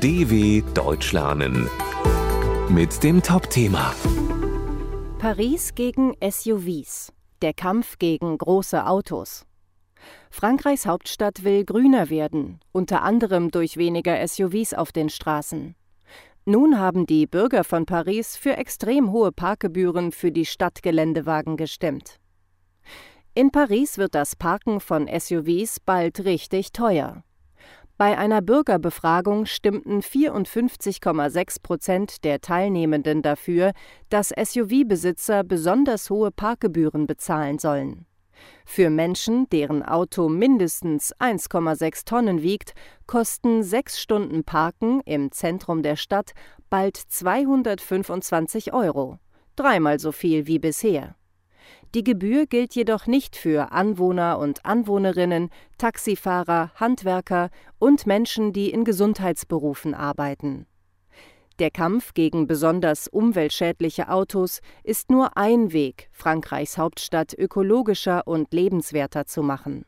DW Deutsch lernen mit dem Top-Thema Paris gegen SUVs. Der Kampf gegen große Autos. Frankreichs Hauptstadt will grüner werden, unter anderem durch weniger SUVs auf den Straßen. Nun haben die Bürger von Paris für extrem hohe Parkgebühren für die Stadtgeländewagen gestimmt. In Paris wird das Parken von SUVs bald richtig teuer. Bei einer Bürgerbefragung stimmten 54,6 Prozent der Teilnehmenden dafür, dass SUV-Besitzer besonders hohe Parkgebühren bezahlen sollen. Für Menschen, deren Auto mindestens 1,6 Tonnen wiegt, kosten sechs Stunden Parken im Zentrum der Stadt bald 225 Euro, dreimal so viel wie bisher. Die Gebühr gilt jedoch nicht für Anwohner und Anwohnerinnen, Taxifahrer, Handwerker und Menschen, die in Gesundheitsberufen arbeiten. Der Kampf gegen besonders umweltschädliche Autos ist nur ein Weg, Frankreichs Hauptstadt ökologischer und lebenswerter zu machen.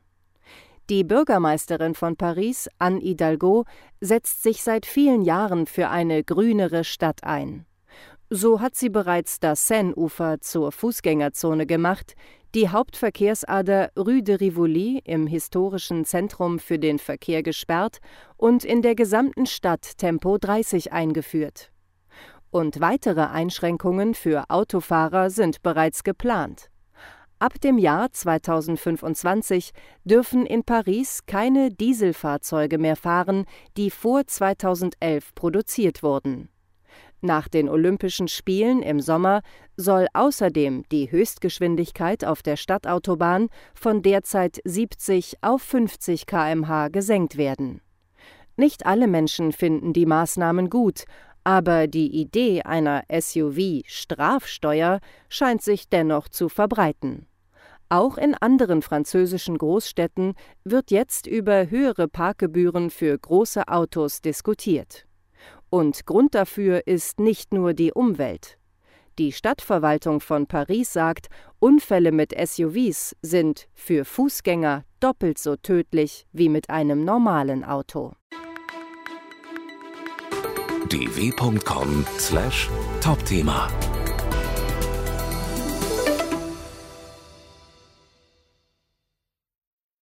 Die Bürgermeisterin von Paris, Anne Hidalgo, setzt sich seit vielen Jahren für eine grünere Stadt ein. So hat sie bereits das Seine-Ufer zur Fußgängerzone gemacht, die Hauptverkehrsader Rue de Rivoli im historischen Zentrum für den Verkehr gesperrt und in der gesamten Stadt Tempo 30 eingeführt. Und weitere Einschränkungen für Autofahrer sind bereits geplant. Ab dem Jahr 2025 dürfen in Paris keine Dieselfahrzeuge mehr fahren, die vor 2011 produziert wurden. Nach den Olympischen Spielen im Sommer soll außerdem die Höchstgeschwindigkeit auf der Stadtautobahn von derzeit 70 auf 50 km/h gesenkt werden. Nicht alle Menschen finden die Maßnahmen gut, aber die Idee einer SUV-Strafsteuer scheint sich dennoch zu verbreiten. Auch in anderen französischen Großstädten wird jetzt über höhere Parkgebühren für große Autos diskutiert. Und Grund dafür ist nicht nur die Umwelt. Die Stadtverwaltung von Paris sagt, Unfälle mit SUVs sind für Fußgänger doppelt so tödlich wie mit einem normalen Auto. dw.com/topthema